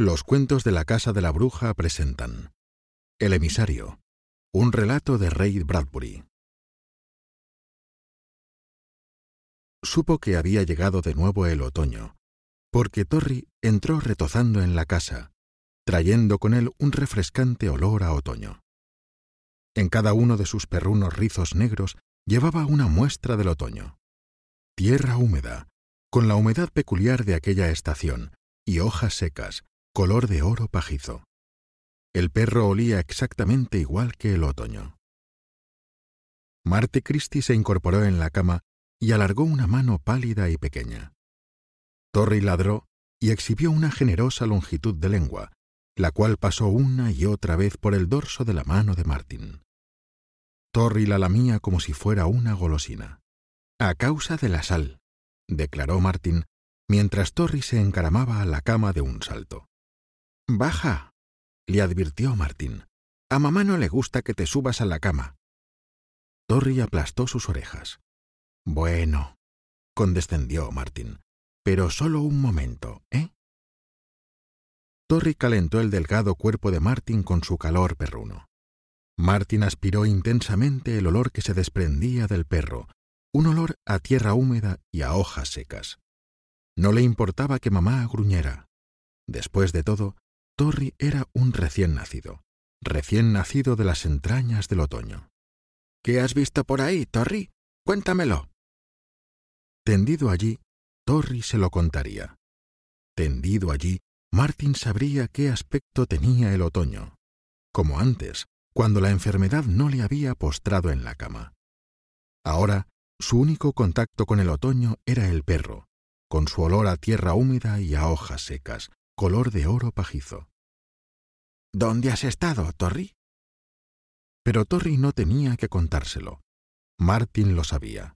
Los cuentos de la Casa de la Bruja presentan El emisario, un relato de Ray Bradbury. Supo que había llegado de nuevo el otoño, porque Torri entró retozando en la casa, trayendo con él un refrescante olor a otoño. En cada uno de sus perrunos rizos negros llevaba una muestra del otoño. Tierra húmeda, con la humedad peculiar de aquella estación, y hojas secas, color de oro pajizo. El perro olía exactamente igual que el otoño. Marte Christie se incorporó en la cama y alargó una mano pálida y pequeña. Torri ladró y exhibió una generosa longitud de lengua, la cual pasó una y otra vez por el dorso de la mano de Martin. Torri la lamía como si fuera una golosina. A causa de la sal, declaró Martin, mientras Torri se encaramaba a la cama de un salto. Baja, le advirtió Martín. A mamá no le gusta que te subas a la cama. Torri aplastó sus orejas. Bueno, condescendió Martín, pero solo un momento, ¿eh? Torri calentó el delgado cuerpo de Martín con su calor perruno. Martín aspiró intensamente el olor que se desprendía del perro, un olor a tierra húmeda y a hojas secas. No le importaba que mamá gruñera. Después de todo, Torri era un recién nacido, recién nacido de las entrañas del otoño. ¿Qué has visto por ahí, Torri? Cuéntamelo. Tendido allí, Torri se lo contaría. Tendido allí, Martin sabría qué aspecto tenía el otoño, como antes, cuando la enfermedad no le había postrado en la cama. Ahora, su único contacto con el otoño era el perro, con su olor a tierra húmeda y a hojas secas, color de oro pajizo. ¿Dónde has estado, Torri? Pero Torri no tenía que contárselo. Martin lo sabía.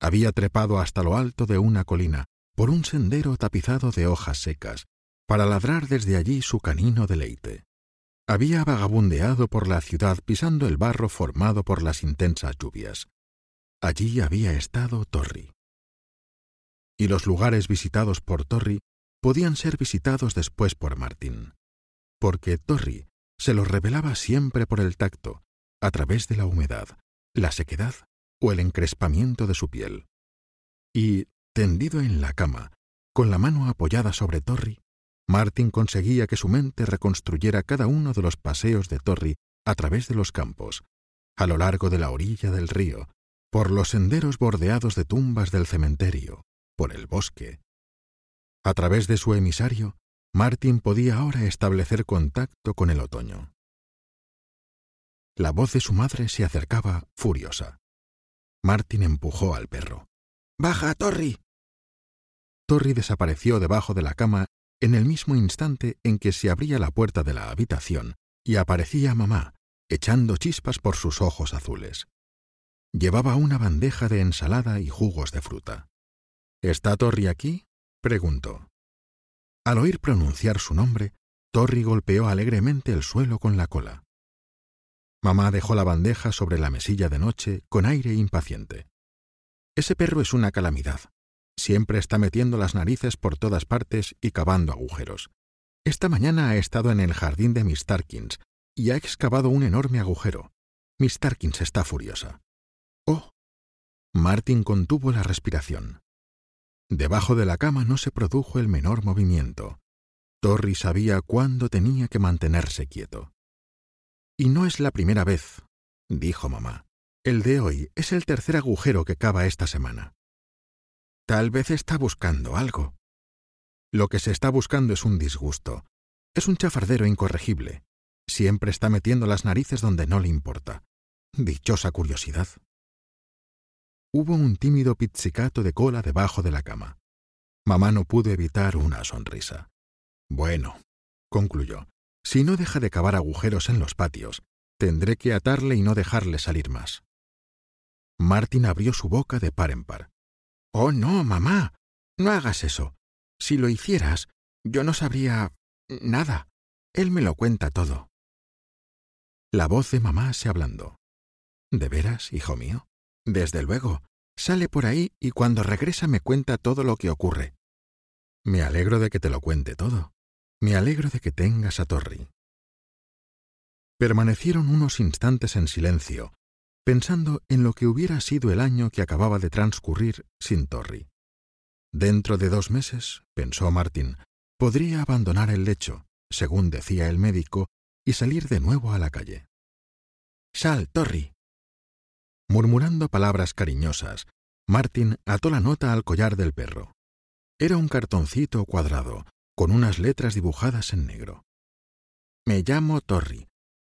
Había trepado hasta lo alto de una colina, por un sendero tapizado de hojas secas, para ladrar desde allí su canino deleite. Había vagabundeado por la ciudad pisando el barro formado por las intensas lluvias. Allí había estado Torri. Y los lugares visitados por Torri podían ser visitados después por Martín, porque Torri se los revelaba siempre por el tacto, a través de la humedad, la sequedad o el encrespamiento de su piel. Y, tendido en la cama, con la mano apoyada sobre Torri, Martín conseguía que su mente reconstruyera cada uno de los paseos de Torri a través de los campos, a lo largo de la orilla del río, por los senderos bordeados de tumbas del cementerio, por el bosque, a través de su emisario, Martin podía ahora establecer contacto con el otoño. La voz de su madre se acercaba furiosa. Martin empujó al perro. ¡Baja, Torri! Torri desapareció debajo de la cama en el mismo instante en que se abría la puerta de la habitación y aparecía mamá, echando chispas por sus ojos azules. Llevaba una bandeja de ensalada y jugos de fruta. ¿Está Torri aquí? Preguntó. Al oír pronunciar su nombre, Torri golpeó alegremente el suelo con la cola. Mamá dejó la bandeja sobre la mesilla de noche con aire impaciente. Ese perro es una calamidad. Siempre está metiendo las narices por todas partes y cavando agujeros. Esta mañana ha estado en el jardín de Miss Tarkins y ha excavado un enorme agujero. Miss Tarkins está furiosa. ¡Oh! Martin contuvo la respiración. Debajo de la cama no se produjo el menor movimiento. Torri sabía cuándo tenía que mantenerse quieto. Y no es la primera vez, dijo mamá. El de hoy es el tercer agujero que cava esta semana. Tal vez está buscando algo. Lo que se está buscando es un disgusto. Es un chafardero incorregible. Siempre está metiendo las narices donde no le importa. Dichosa curiosidad. Hubo un tímido pizzicato de cola debajo de la cama. Mamá no pudo evitar una sonrisa. Bueno, concluyó, si no deja de cavar agujeros en los patios, tendré que atarle y no dejarle salir más. Martin abrió su boca de par en par. Oh, no, mamá. No hagas eso. Si lo hicieras, yo no sabría nada. Él me lo cuenta todo. La voz de mamá se ablandó. ¿De veras, hijo mío? Desde luego. Sale por ahí y cuando regresa me cuenta todo lo que ocurre. Me alegro de que te lo cuente todo. Me alegro de que tengas a Torri. Permanecieron unos instantes en silencio, pensando en lo que hubiera sido el año que acababa de transcurrir sin Torri. Dentro de dos meses, pensó Martin, podría abandonar el lecho, según decía el médico, y salir de nuevo a la calle. Sal, Torri. Murmurando palabras cariñosas, Martin ató la nota al collar del perro. Era un cartoncito cuadrado, con unas letras dibujadas en negro. Me llamo Torri.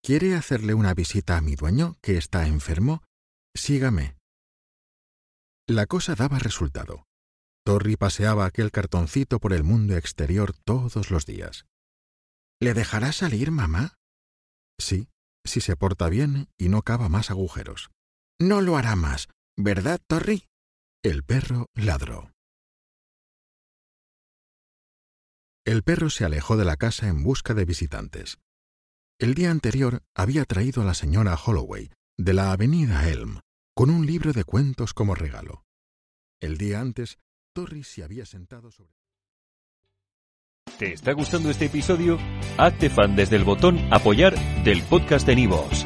¿Quiere hacerle una visita a mi dueño, que está enfermo? Sígame. La cosa daba resultado. Torri paseaba aquel cartoncito por el mundo exterior todos los días. ¿Le dejará salir, mamá? Sí, si se porta bien y no cava más agujeros. No lo hará más, ¿verdad, Torri? El perro ladró. El perro se alejó de la casa en busca de visitantes. El día anterior había traído a la señora Holloway, de la avenida Elm, con un libro de cuentos como regalo. El día antes, Torri se había sentado sobre... ¿Te está gustando este episodio? Hazte fan desde el botón Apoyar del podcast de Nivos.